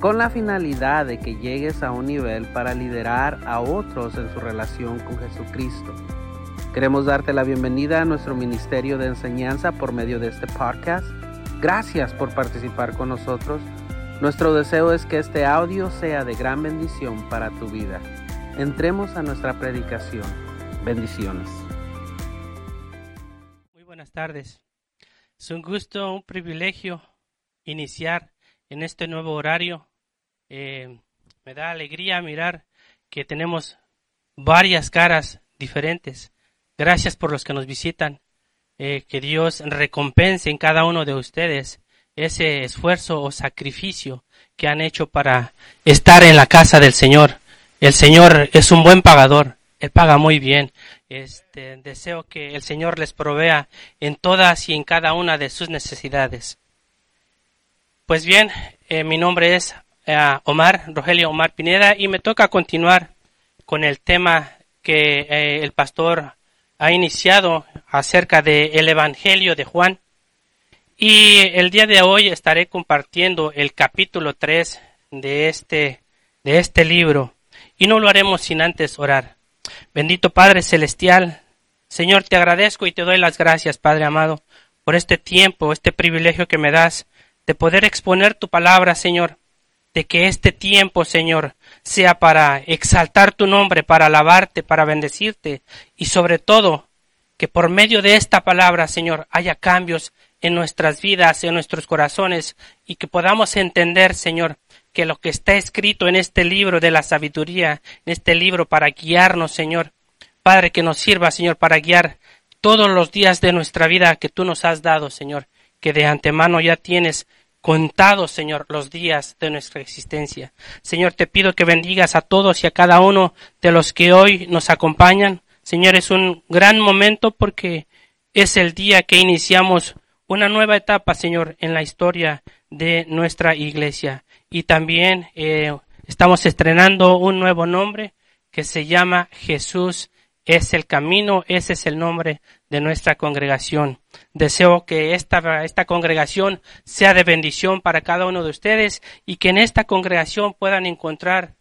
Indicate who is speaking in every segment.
Speaker 1: con la finalidad de que llegues a un nivel para liderar a otros en su relación con Jesucristo. Queremos darte la bienvenida a nuestro ministerio de enseñanza por medio de este podcast. Gracias por participar con nosotros. Nuestro deseo es que este audio sea de gran bendición para tu vida. Entremos a nuestra predicación. Bendiciones.
Speaker 2: Muy buenas tardes. Es un gusto, un privilegio iniciar en este nuevo horario. Eh, me da alegría mirar que tenemos varias caras diferentes. Gracias por los que nos visitan. Eh, que Dios recompense en cada uno de ustedes ese esfuerzo o sacrificio que han hecho para estar en la casa del Señor. El Señor es un buen pagador, Él paga muy bien. Este, deseo que el Señor les provea en todas y en cada una de sus necesidades. Pues bien, eh, mi nombre es Omar, Rogelio Omar Pineda, y me toca continuar con el tema que eh, el pastor ha iniciado acerca del Evangelio de Juan. Y el día de hoy estaré compartiendo el capítulo 3 de este, de este libro. Y no lo haremos sin antes orar. Bendito Padre Celestial, Señor, te agradezco y te doy las gracias, Padre amado, por este tiempo, este privilegio que me das de poder exponer tu palabra, Señor, de que este tiempo, Señor, sea para exaltar tu nombre, para alabarte, para bendecirte. Y sobre todo que por medio de esta palabra, Señor, haya cambios en nuestras vidas, en nuestros corazones, y que podamos entender, Señor, que lo que está escrito en este libro de la sabiduría, en este libro para guiarnos, Señor, Padre, que nos sirva, Señor, para guiar todos los días de nuestra vida que tú nos has dado, Señor, que de antemano ya tienes contados, Señor, los días de nuestra existencia. Señor, te pido que bendigas a todos y a cada uno de los que hoy nos acompañan. Señor, es un gran momento porque es el día que iniciamos una nueva etapa, Señor, en la historia de nuestra iglesia. Y también eh, estamos estrenando un nuevo nombre que se llama Jesús es el camino, ese es el nombre de nuestra congregación. Deseo que esta, esta congregación sea de bendición para cada uno de ustedes y que en esta congregación puedan encontrar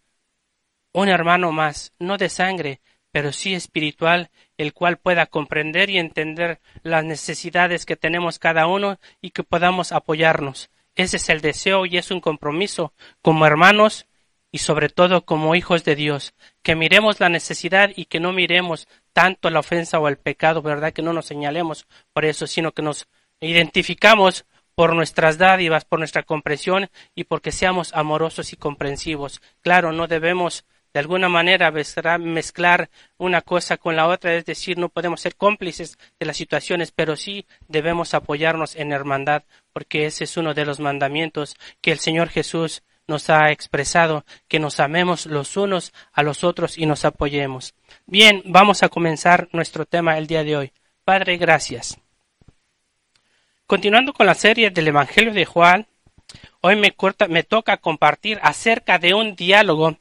Speaker 2: un hermano más, no de sangre, pero sí espiritual, el cual pueda comprender y entender las necesidades que tenemos cada uno y que podamos apoyarnos. Ese es el deseo y es un compromiso como hermanos y sobre todo como hijos de Dios, que miremos la necesidad y que no miremos tanto la ofensa o el pecado, ¿verdad? Que no nos señalemos por eso, sino que nos identificamos por nuestras dádivas, por nuestra comprensión y porque seamos amorosos y comprensivos. Claro, no debemos de alguna manera mezclar una cosa con la otra, es decir, no podemos ser cómplices de las situaciones, pero sí debemos apoyarnos en hermandad, porque ese es uno de los mandamientos que el Señor Jesús nos ha expresado, que nos amemos los unos a los otros y nos apoyemos. Bien, vamos a comenzar nuestro tema el día de hoy. Padre, gracias. Continuando con la serie del Evangelio de Juan, hoy me, me toca compartir acerca de un diálogo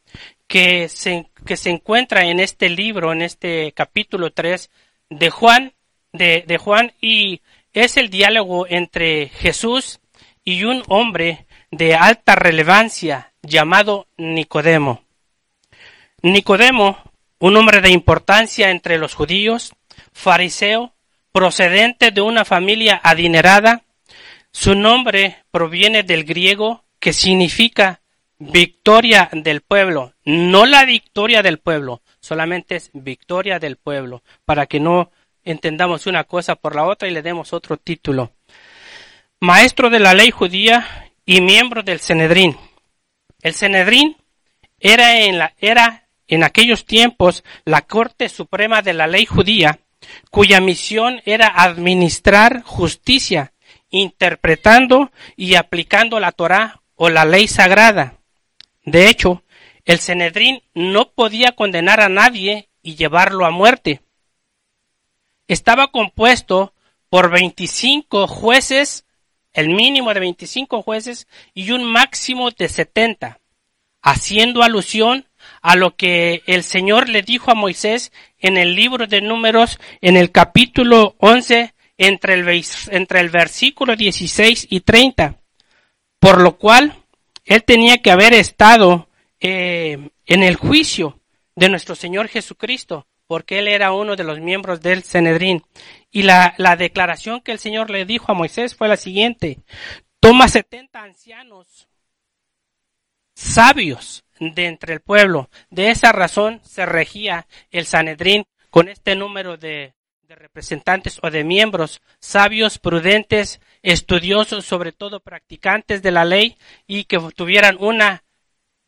Speaker 2: que se, que se encuentra en este libro, en este capítulo 3 de Juan, de, de Juan, y es el diálogo entre Jesús y un hombre de alta relevancia llamado Nicodemo. Nicodemo, un hombre de importancia entre los judíos, fariseo, procedente de una familia adinerada, su nombre proviene del griego que significa victoria del pueblo, no la victoria del pueblo, solamente es victoria del pueblo, para que no entendamos una cosa por la otra y le demos otro título. Maestro de la ley judía y miembro del Cenedrín. El Cenedrín era en, la, era en aquellos tiempos la Corte Suprema de la Ley Judía, cuya misión era administrar justicia, interpretando y aplicando la Torá o la ley sagrada. De hecho, el Senedrín no podía condenar a nadie y llevarlo a muerte. Estaba compuesto por 25 jueces, el mínimo de 25 jueces y un máximo de 70, haciendo alusión a lo que el Señor le dijo a Moisés en el libro de números en el capítulo 11 entre el, versículo 16 y 30, por lo cual él tenía que haber estado eh, en el juicio de nuestro Señor Jesucristo, porque él era uno de los miembros del Senedrín. Y la, la declaración que el Señor le dijo a Moisés fue la siguiente, toma setenta ancianos sabios de entre el pueblo. De esa razón se regía el Sanedrín con este número de, de representantes o de miembros sabios, prudentes, estudiosos, sobre todo practicantes de la ley y que tuvieran una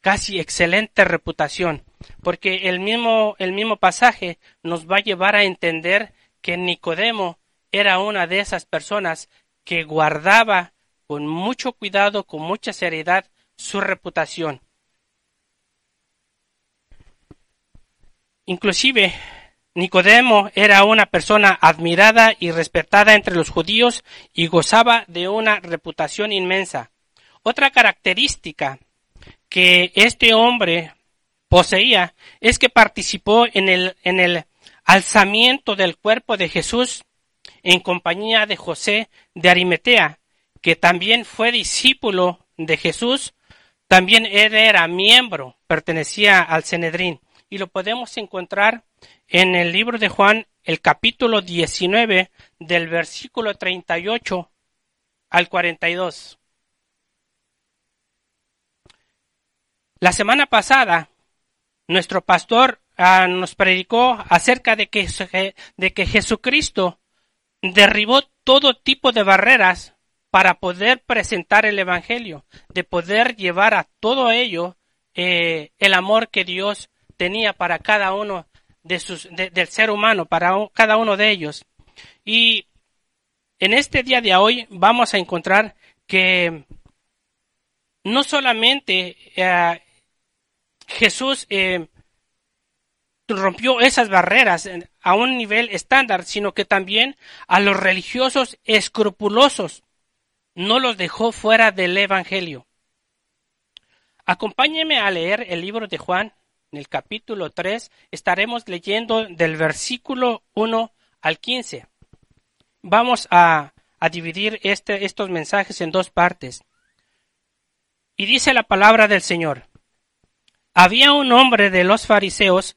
Speaker 2: casi excelente reputación, porque el mismo, el mismo pasaje nos va a llevar a entender que Nicodemo era una de esas personas que guardaba con mucho cuidado, con mucha seriedad, su reputación. Inclusive, Nicodemo era una persona admirada y respetada entre los judíos y gozaba de una reputación inmensa. Otra característica que este hombre poseía es que participó en el, en el alzamiento del cuerpo de Jesús en compañía de José de Arimetea, que también fue discípulo de Jesús, también él era miembro, pertenecía al Cenedrín, y lo podemos encontrar en el libro de Juan, el capítulo 19, del versículo 38 al 42. La semana pasada, nuestro pastor nos predicó acerca de que, de que Jesucristo derribó todo tipo de barreras para poder presentar el Evangelio, de poder llevar a todo ello eh, el amor que Dios tenía para cada uno de sus, del ser humano, para cada uno de ellos. Y en este día de hoy vamos a encontrar que no solamente eh, Jesús eh, rompió esas barreras a un nivel estándar, sino que también a los religiosos escrupulosos no los dejó fuera del Evangelio. Acompáñeme a leer el libro de Juan, en el capítulo 3, estaremos leyendo del versículo 1 al 15. Vamos a, a dividir este, estos mensajes en dos partes. Y dice la palabra del Señor. Había un hombre de los fariseos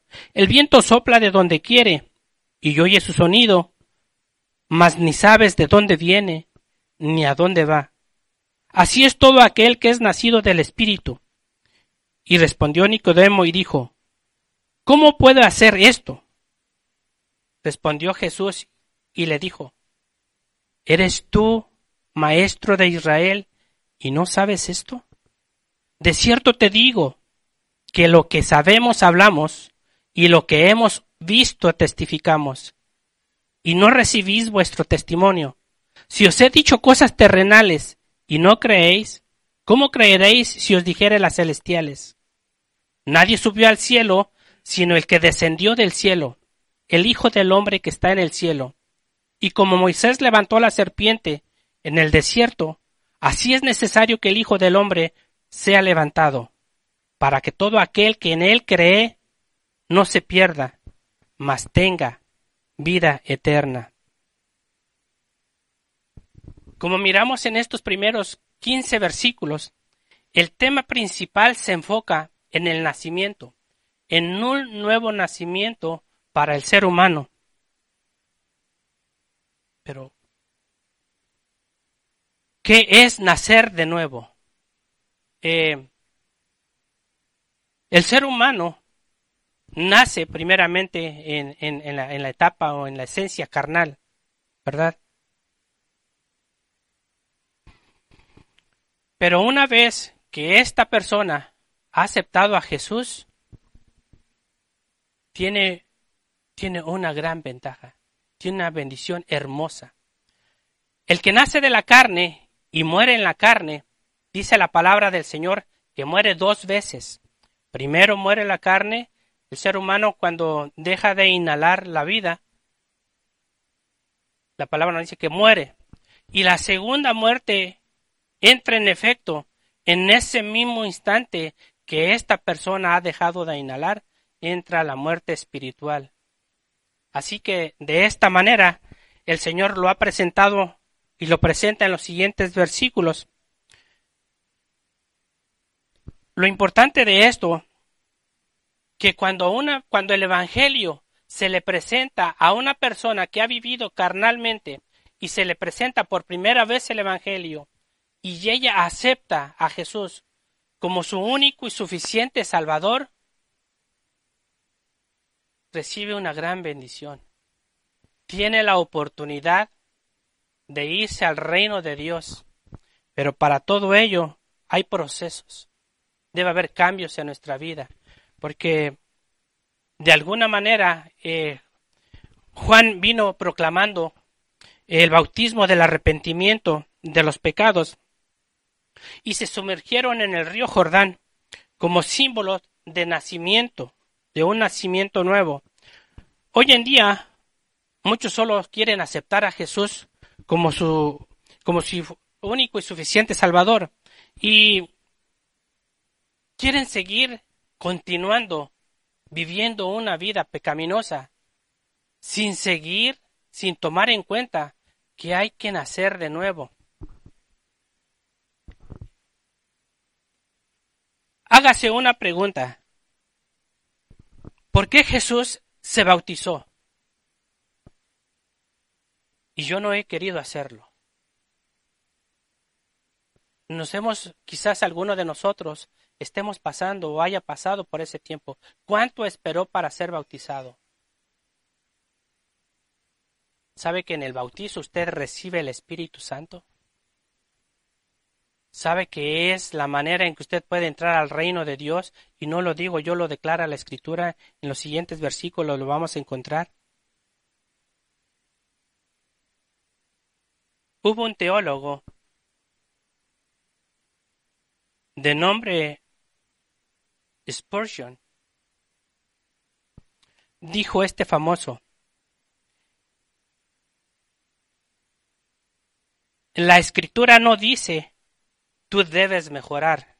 Speaker 2: El viento sopla de donde quiere, y oye su sonido, mas ni sabes de dónde viene, ni a dónde va. Así es todo aquel que es nacido del Espíritu. Y respondió Nicodemo y dijo, ¿Cómo puedo hacer esto? Respondió Jesús y le dijo, ¿Eres tú, maestro de Israel, y no sabes esto? De cierto te digo, que lo que sabemos hablamos y lo que hemos visto testificamos. Y no recibís vuestro testimonio. Si os he dicho cosas terrenales y no creéis, ¿cómo creeréis si os dijere las celestiales? Nadie subió al cielo sino el que descendió del cielo, el Hijo del hombre que está en el cielo. Y como Moisés levantó la serpiente en el desierto, así es necesario que el Hijo del hombre sea levantado para que todo aquel que en él cree no se pierda, mas tenga vida eterna. Como miramos en estos primeros 15 versículos, el tema principal se enfoca en el nacimiento, en un nuevo nacimiento para el ser humano. Pero, ¿qué es nacer de nuevo? Eh, el ser humano nace primeramente en, en, la, en la etapa o en la esencia carnal, ¿verdad? Pero una vez que esta persona ha aceptado a Jesús, tiene, tiene una gran ventaja, tiene una bendición hermosa. El que nace de la carne y muere en la carne, dice la palabra del Señor que muere dos veces. Primero muere la carne, el ser humano cuando deja de inhalar la vida, la palabra nos dice que muere. Y la segunda muerte entra en efecto en ese mismo instante que esta persona ha dejado de inhalar, entra la muerte espiritual. Así que de esta manera el Señor lo ha presentado y lo presenta en los siguientes versículos. Lo importante de esto que cuando una cuando el evangelio se le presenta a una persona que ha vivido carnalmente y se le presenta por primera vez el evangelio y ella acepta a Jesús como su único y suficiente Salvador, recibe una gran bendición. Tiene la oportunidad de irse al reino de Dios. Pero para todo ello hay procesos. Debe haber cambios en nuestra vida. Porque de alguna manera eh, Juan vino proclamando el bautismo del arrepentimiento de los pecados y se sumergieron en el río Jordán como símbolo de nacimiento, de un nacimiento nuevo. Hoy en día, muchos solo quieren aceptar a Jesús como su, como su único y suficiente Salvador y quieren seguir continuando viviendo una vida pecaminosa sin seguir, sin tomar en cuenta que hay que nacer de nuevo. Hágase una pregunta. ¿Por qué Jesús se bautizó? Y yo no he querido hacerlo. Nos hemos, quizás alguno de nosotros estemos pasando o haya pasado por ese tiempo. ¿Cuánto esperó para ser bautizado? ¿Sabe que en el bautizo usted recibe el Espíritu Santo? sabe que es la manera en que usted puede entrar al reino de Dios y no lo digo yo, lo declara la escritura, en los siguientes versículos lo vamos a encontrar. Hubo un teólogo de nombre Spurgeon, dijo este famoso, la escritura no dice tú debes mejorar,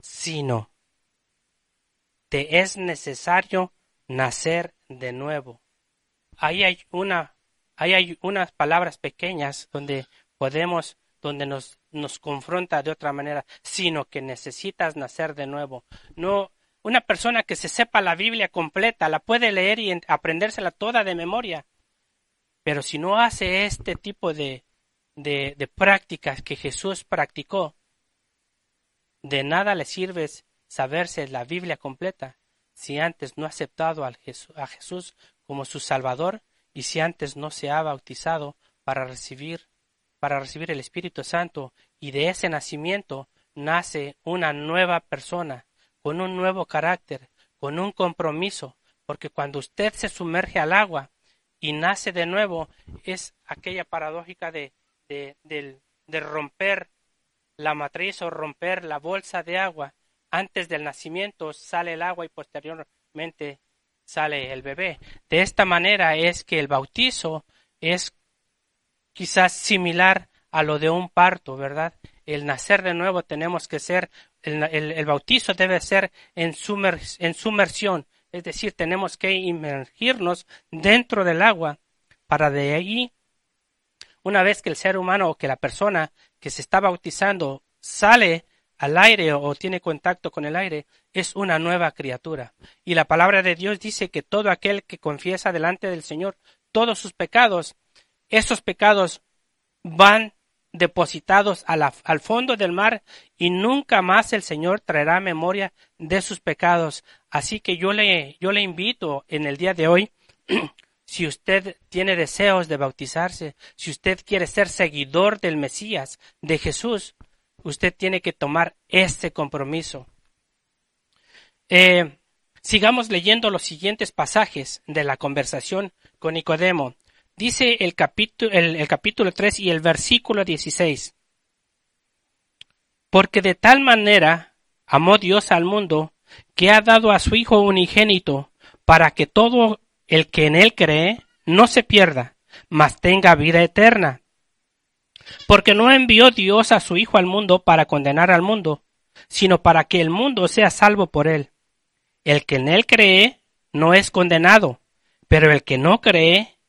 Speaker 2: sino te es necesario nacer de nuevo. Ahí hay una, ahí hay unas palabras pequeñas donde podemos, donde nos, nos confronta de otra manera, sino que necesitas nacer de nuevo. No, una persona que se sepa la Biblia completa, la puede leer y aprendérsela toda de memoria. Pero si no hace este tipo de, de, de prácticas que Jesús practicó, de nada le sirve saberse la Biblia completa si antes no ha aceptado a Jesús como su Salvador y si antes no se ha bautizado para recibir para recibir el Espíritu Santo y de ese nacimiento nace una nueva persona con un nuevo carácter, con un compromiso, porque cuando usted se sumerge al agua y nace de nuevo es aquella paradójica de, de, romper la matriz o romper la bolsa de agua. Antes del nacimiento sale el agua y posteriormente sale el bebé. De esta manera es que el bautizo es quizás similar a lo de un parto, ¿verdad? El nacer de nuevo tenemos que ser el, bautizo debe ser en, en sumersión, es decir, tenemos que inmergirnos dentro del agua para de ahí, una vez que el ser humano o que la persona que se está bautizando sale al aire o tiene contacto con el aire, es una nueva criatura. Y la palabra de Dios dice que todo aquel que confiesa delante del Señor todos sus pecados, esos pecados van depositados al fondo del mar y nunca más el Señor traerá memoria de sus pecados. Así que yo le, invito en el día de hoy, si usted tiene deseos de bautizarse, si usted quiere ser seguidor del Mesías, de Jesús, usted tiene que tomar ese compromiso. Eh, sigamos leyendo los siguientes pasajes de la conversación con Nicodemo. Dice el capítulo, el, capítulo 3 y el versículo 16. Porque de tal manera amó Dios al mundo que ha dado a su Hijo unigénito para que todo el que en él cree no se pierda, mas tenga vida eterna. Porque no envió Dios a su Hijo al mundo para condenar al mundo, sino para que el mundo sea salvo por él. El que en él cree no es condenado, pero el que no cree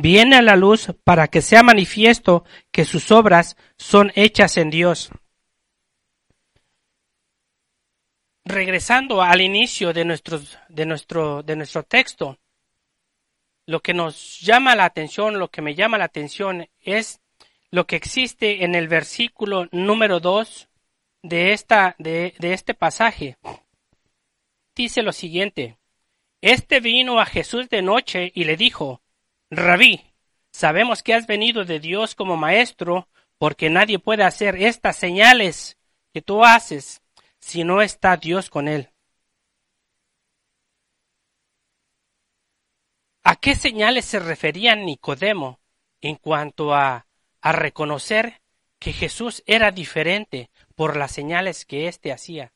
Speaker 2: viene a la luz para que sea manifiesto que sus obras son hechas en Dios. Regresando al inicio de, de, nuestro, de nuestro texto, lo que nos llama la atención, lo que me llama la atención es lo que existe en el versículo número 2 de, esta, de, de este pasaje. Dice lo siguiente, Este vino a Jesús de noche y le dijo, Rabí, sabemos que has venido de Dios como maestro, porque nadie puede hacer estas señales que tú haces si no está Dios con él. ¿A qué señales se refería Nicodemo en cuanto a, reconocer que Jesús era diferente por las señales que éste hacía?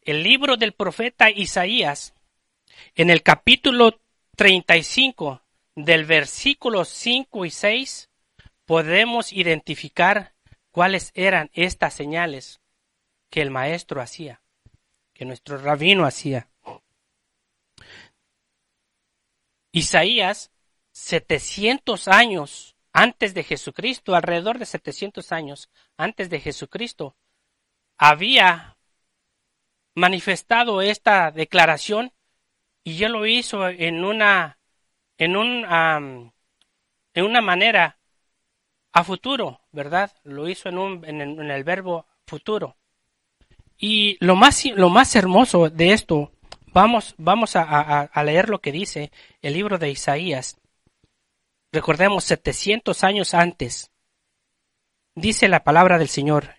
Speaker 2: El libro del profeta Isaías, en el capítulo 35 del versículo 5 y 6 podemos identificar cuáles eran estas señales que el maestro hacía, que nuestro rabino hacía. Isaías, 700 años antes de Jesucristo, alrededor de 700 años antes de Jesucristo, había manifestado esta declaración y él lo hizo en una en un en una manera a futuro, ¿verdad? Lo hizo en un en el, en el verbo futuro. Y lo más lo más hermoso de esto, vamos vamos a, a, a leer lo que dice el libro de Isaías. Recordemos 700 años antes. Dice la palabra del Señor.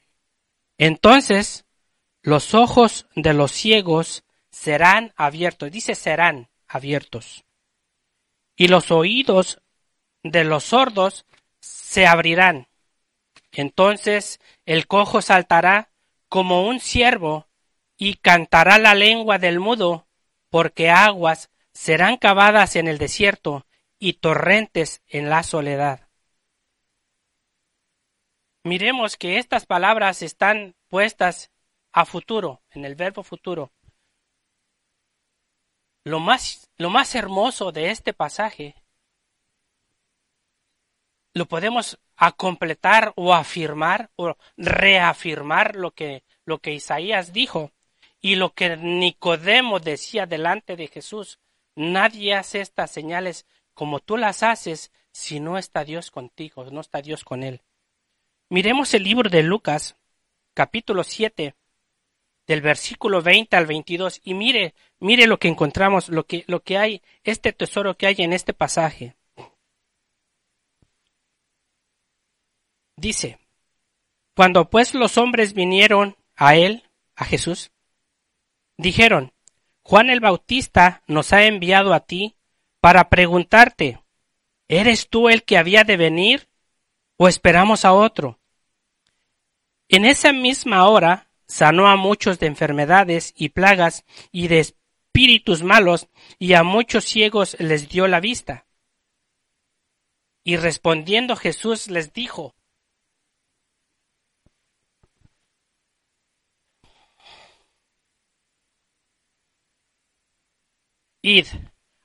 Speaker 2: Entonces los ojos de los ciegos serán abiertos. Dice serán abiertos. Y los oídos de los sordos se abrirán. Entonces el cojo saltará como un ciervo y cantará la lengua del mudo, porque aguas serán cavadas en el desierto y torrentes en la soledad. Miremos que estas palabras están puestas a futuro, en el verbo futuro. Lo más, lo más hermoso de este pasaje lo podemos a completar o afirmar o reafirmar lo que, lo que Isaías dijo y lo que Nicodemo decía delante de Jesús. Nadie hace estas señales como tú las haces si no está Dios contigo, no está Dios con él. Miremos el libro de Lucas, capítulo 7, del versículo 20 al 22 y mire, mire lo que encontramos, lo que, lo que hay, este tesoro que hay en este pasaje. Dice, cuando pues los hombres vinieron a él, a Jesús, dijeron, Juan el Bautista nos ha enviado a ti para preguntarte, ¿eres tú el que había de venir o esperamos a otro? En esa misma hora sanó a muchos de enfermedades y plagas y de espíritus malos y a muchos ciegos les dio la vista. Y respondiendo Jesús les dijo, Id,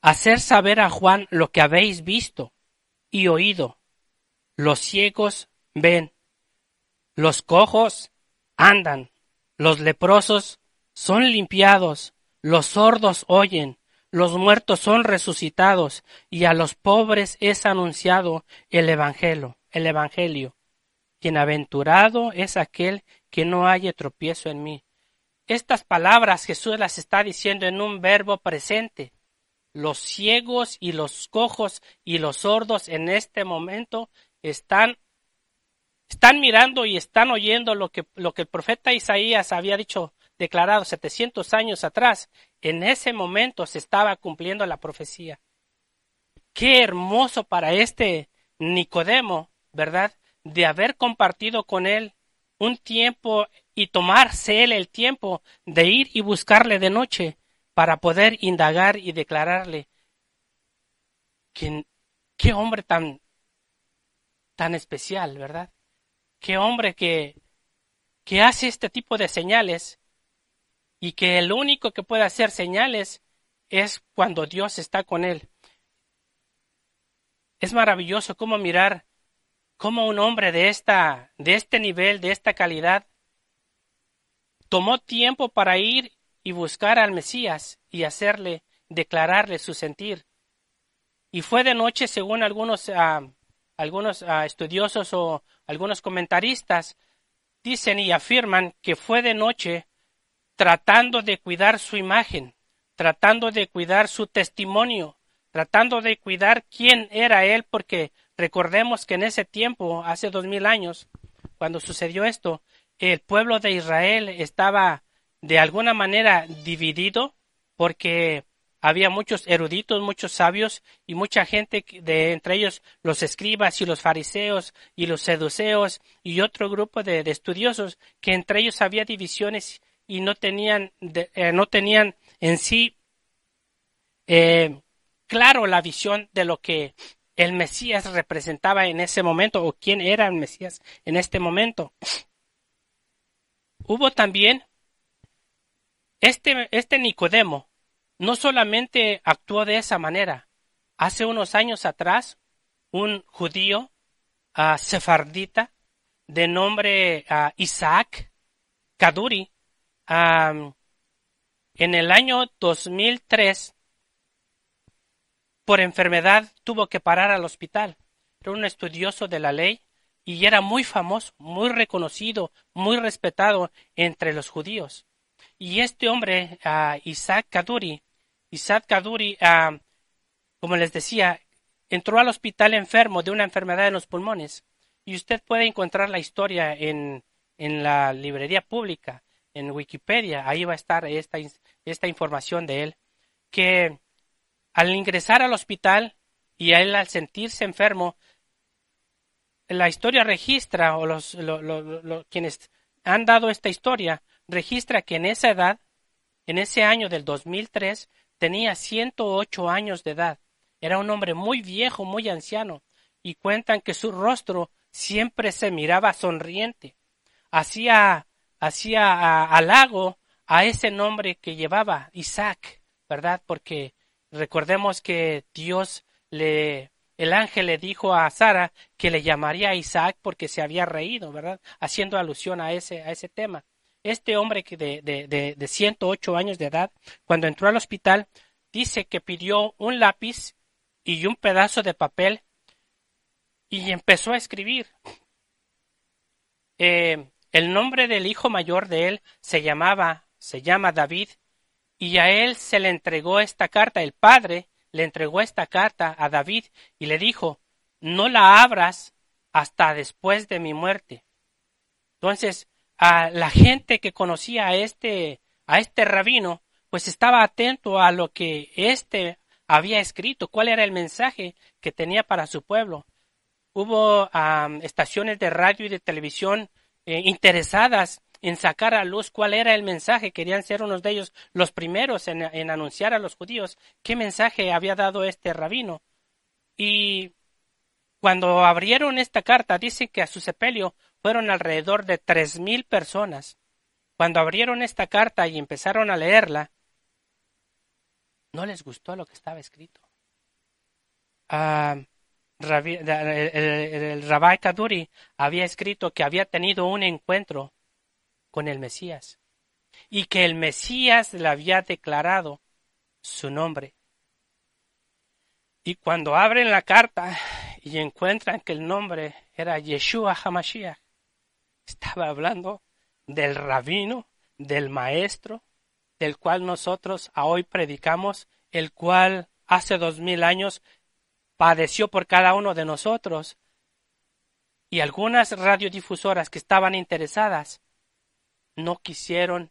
Speaker 2: hacer saber a Juan lo que habéis visto y oído. Los ciegos ven, los cojos andan, los leprosos son limpiados, los sordos oyen, los muertos son resucitados, y a los pobres es anunciado el evangelio, el evangelio. Bienaventurado es aquel que no haya tropiezo en mí. Estas palabras Jesús las está diciendo en un verbo presente. Los ciegos y los cojos y los sordos en este momento están, están mirando y están oyendo lo que, lo que el profeta Isaías había dicho, declarado 700 años atrás. En ese momento se estaba cumpliendo la profecía. Qué hermoso para este Nicodemo, ¿verdad? De haber compartido con él un tiempo y tomarse él el tiempo de ir y buscarle de noche para poder indagar y declararle qué hombre tan tan especial, ¿verdad? Qué hombre que que hace este tipo de señales y que el único que puede hacer señales es cuando Dios está con él. Es maravilloso cómo mirar cómo un hombre de esta de este nivel, de esta calidad tomó tiempo para ir y buscar al Mesías y hacerle, declararle su sentir. Y fue de noche, según algunos, ah, algunos ah, estudiosos o algunos comentaristas, dicen y afirman que fue de noche tratando de cuidar su imagen, tratando de cuidar su testimonio, tratando de cuidar quién era él, porque recordemos que en ese tiempo, hace dos mil años, cuando sucedió esto, el pueblo de Israel estaba de alguna manera dividido porque había muchos eruditos, muchos sabios y mucha gente de entre ellos los escribas y los fariseos y los seduceos y otro grupo de, estudiosos que entre ellos había divisiones y no tenían eh, no tenían en sí eh, claro la visión de lo que el Mesías representaba en ese momento o quién era el Mesías en este momento. Hubo también este, este Nicodemo no solamente actuó de esa manera. Hace unos años atrás, un judío uh, sefardita de nombre uh, Isaac Kaduri, en el año 2003, por enfermedad, tuvo que parar al hospital. Era un estudioso de la ley y era muy famoso, muy reconocido, muy respetado entre los judíos. Y este hombre, uh, Isaac Kaduri, Isaac Kaduri, uh, como les decía, entró al hospital enfermo de una enfermedad en los pulmones. Y usted puede encontrar la historia en, en la librería pública, en Wikipedia. Ahí va a estar esta, esta información de él. Que al ingresar al hospital y a él al sentirse enfermo, la historia registra, o los, quienes han dado esta historia, registra que en esa edad, en ese año del 2003, tenía 108 años de edad. Era un hombre muy viejo, muy anciano, y cuentan que su rostro siempre se miraba sonriente. Hacía, hacía halago a ese nombre que llevaba Isaac, ¿verdad? Porque recordemos que Dios le el ángel le dijo a Sara que le llamaría Isaac porque se había reído, ¿verdad? Haciendo alusión a ese, a ese tema. Este hombre de, de, de, 108 años de edad, cuando entró al hospital, dice que pidió un lápiz y un pedazo de papel y empezó a escribir. Eh, el nombre del hijo mayor de él se llamaba, se llama David, y a él se le entregó esta carta. El padre le entregó esta carta a David y le dijo, no la abras hasta después de mi muerte. Entonces, a la gente que conocía a este, a este rabino, pues estaba atento a lo que éste había escrito, cuál era el mensaje que tenía para su pueblo. Hubo estaciones de radio y de televisión eh, interesadas en sacar a luz cuál era el mensaje. Querían ser unos de ellos los primeros en, en anunciar a los judíos qué mensaje había dado este rabino. Y cuando abrieron esta carta, dicen que a su sepelio fueron alrededor de tres mil personas. Cuando abrieron esta carta y empezaron a leerla, no les gustó lo que estaba escrito. Ah, el, el, Rabbi Kaduri había escrito que había tenido un encuentro con el Mesías y que el Mesías le había declarado su nombre. Y cuando abren la carta y encuentran que el nombre era Yeshua Hamashiach, estaba hablando del rabino, del maestro, del cual nosotros hoy predicamos, el cual hace dos mil años padeció por cada uno de nosotros. Y algunas radiodifusoras que estaban interesadas no quisieron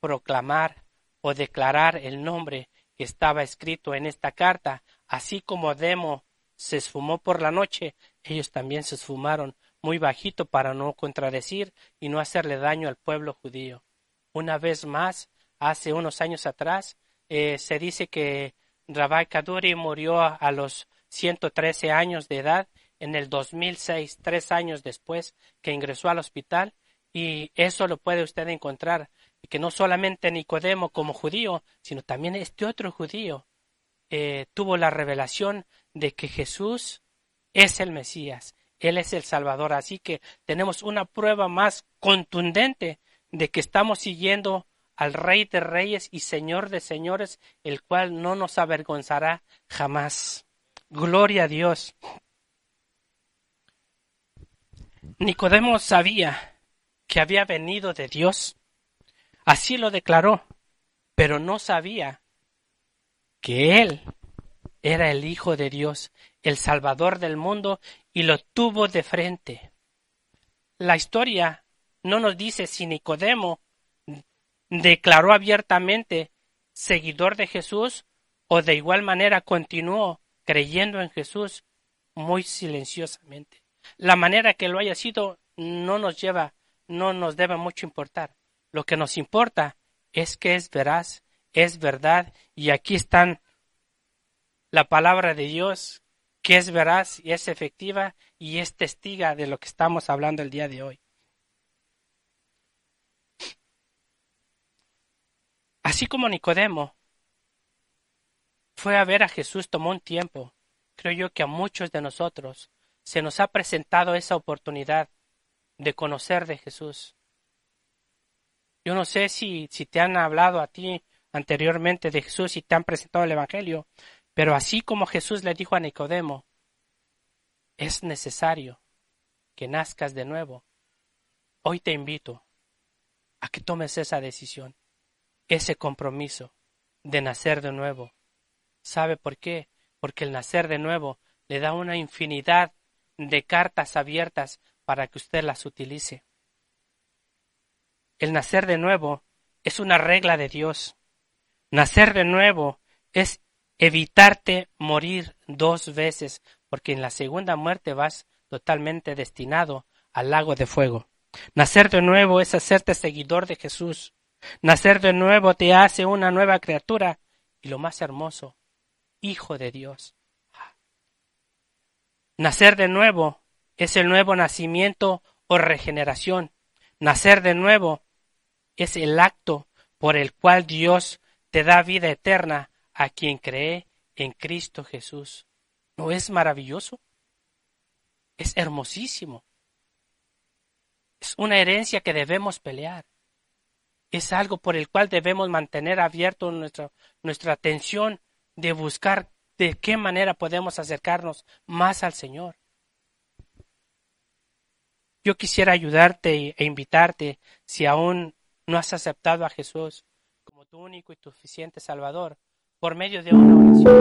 Speaker 2: proclamar o declarar el nombre que estaba escrito en esta carta, así como Demo se esfumó por la noche, ellos también se esfumaron muy bajito para no contradecir y no hacerle daño al pueblo judío. Una vez más, hace unos años atrás, eh, se dice que Rabbi Kaduri murió a, los 113 años de edad en el 2006, tres años después que ingresó al hospital, y eso lo puede usted encontrar, que no solamente Nicodemo como judío, sino también este otro judío eh, tuvo la revelación de que Jesús es el Mesías, Él es el Salvador, así que tenemos una prueba más contundente de que estamos siguiendo al Rey de Reyes y Señor de Señores, el cual no nos avergonzará jamás. Gloria a Dios. Nicodemo sabía que había venido de Dios. Así lo declaró, pero no sabía que Él era el Hijo de Dios, el Salvador del mundo, y lo tuvo de frente. La historia no nos dice si Nicodemo declaró abiertamente seguidor de Jesús o de igual manera continuó creyendo en Jesús muy silenciosamente. La manera que lo haya sido no nos lleva, no nos debe mucho importar. Lo que nos importa es que es veraz, es verdad, y aquí están la palabra de Dios, que es veraz y es efectiva y es testiga de lo que estamos hablando el día de hoy. Así como Nicodemo fue a ver a Jesús, tomó un tiempo. Creo yo que a muchos de nosotros se nos ha presentado esa oportunidad de conocer de Jesús. Yo no sé si, si te han hablado a ti anteriormente de Jesús y te han presentado el Evangelio, pero así como Jesús le dijo a Nicodemo, es necesario que nazcas de nuevo. Hoy te invito a que tomes esa decisión ese compromiso de nacer de nuevo. ¿Sabe por qué? Porque el nacer de nuevo le da una infinidad de cartas abiertas para que usted las utilice. El nacer de nuevo es una regla de Dios. Nacer de nuevo es evitarte morir dos veces, porque en la segunda muerte vas totalmente destinado al lago de fuego. Nacer de nuevo es hacerte seguidor de Jesús. Nacer de nuevo te hace una nueva criatura y lo más hermoso, hijo de Dios. Nacer de nuevo es el nuevo nacimiento o regeneración. Nacer de nuevo es el acto por el cual Dios te da vida eterna a quien cree en Cristo Jesús. ¿No es maravilloso? Es hermosísimo. Es una herencia que debemos pelear es algo por el cual debemos mantener abierto nuestra, nuestra atención de buscar de qué manera podemos acercarnos más al Señor. Yo quisiera ayudarte e invitarte, si aún no has aceptado a Jesús como tu único y suficiente Salvador, por medio de una oración.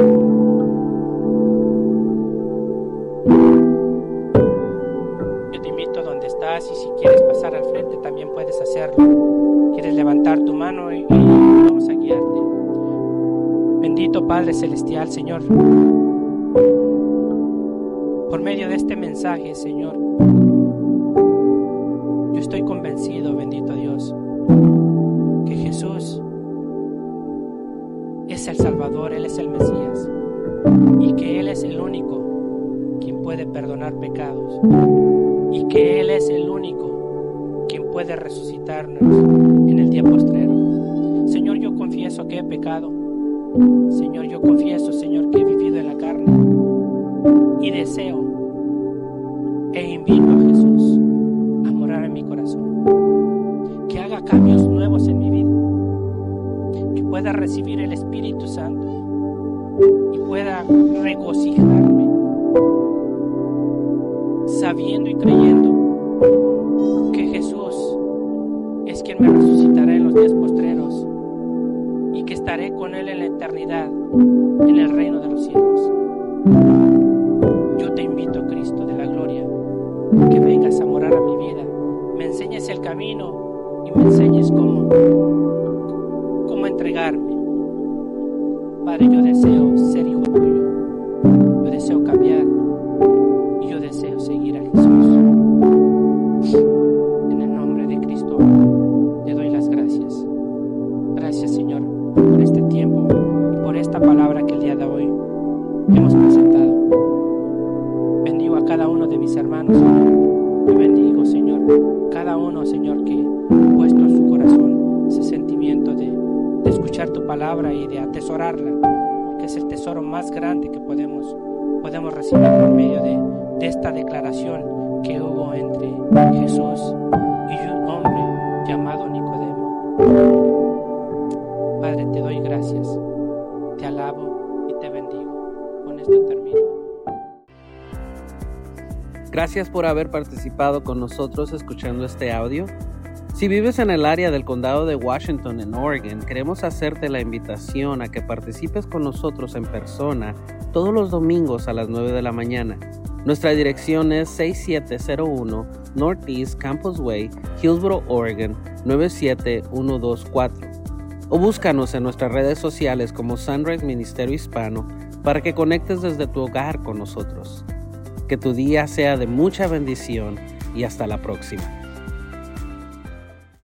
Speaker 2: Yo te invito donde estás y si quieres pasar al frente también puedes hacerlo. Quieres levantar tu mano y, y vamos a guiarte. Bendito Padre Celestial, Señor. Por medio de este mensaje, Señor, yo estoy convencido, bendito Dios, que Jesús es el Salvador, Él es el Mesías y que Él es el único quien puede perdonar pecados y que Él es el único quien puede resucitarnos en el día postrero. Señor, yo confieso que he pecado. Señor, yo confieso, Señor, que he vivido en la carne y deseo e invito a Jesús pueda recibir el Espíritu Santo y pueda regocijarme sabiendo y creyendo que Jesús es quien me resucitará en los días postreros y que estaré con Él en la eternidad, en el reino de los cielos. Yo te invito, Cristo de la gloria, que vengas a morar a mi vida, me enseñes el camino y me enseñes cómo, Señor que puesto en su corazón ese sentimiento de, de escuchar tu palabra y de atesorarla, porque es el tesoro más grande que podemos, podemos recibir por medio de, de esta declaración que hubo entre Jesús y un hombre llamado Nicodemo.
Speaker 1: Gracias por haber participado con nosotros escuchando este audio. Si vives en el área del condado de Washington, en Oregon, queremos hacerte la invitación a que participes con nosotros en persona todos los domingos a las 9 de la mañana. Nuestra dirección es 6701 Northeast Campus Way, Hillsboro, Oregon 97124. O búscanos en nuestras redes sociales como Sunrise Ministerio Hispano para que conectes desde tu hogar con nosotros. Que tu día sea de mucha bendición y hasta la próxima.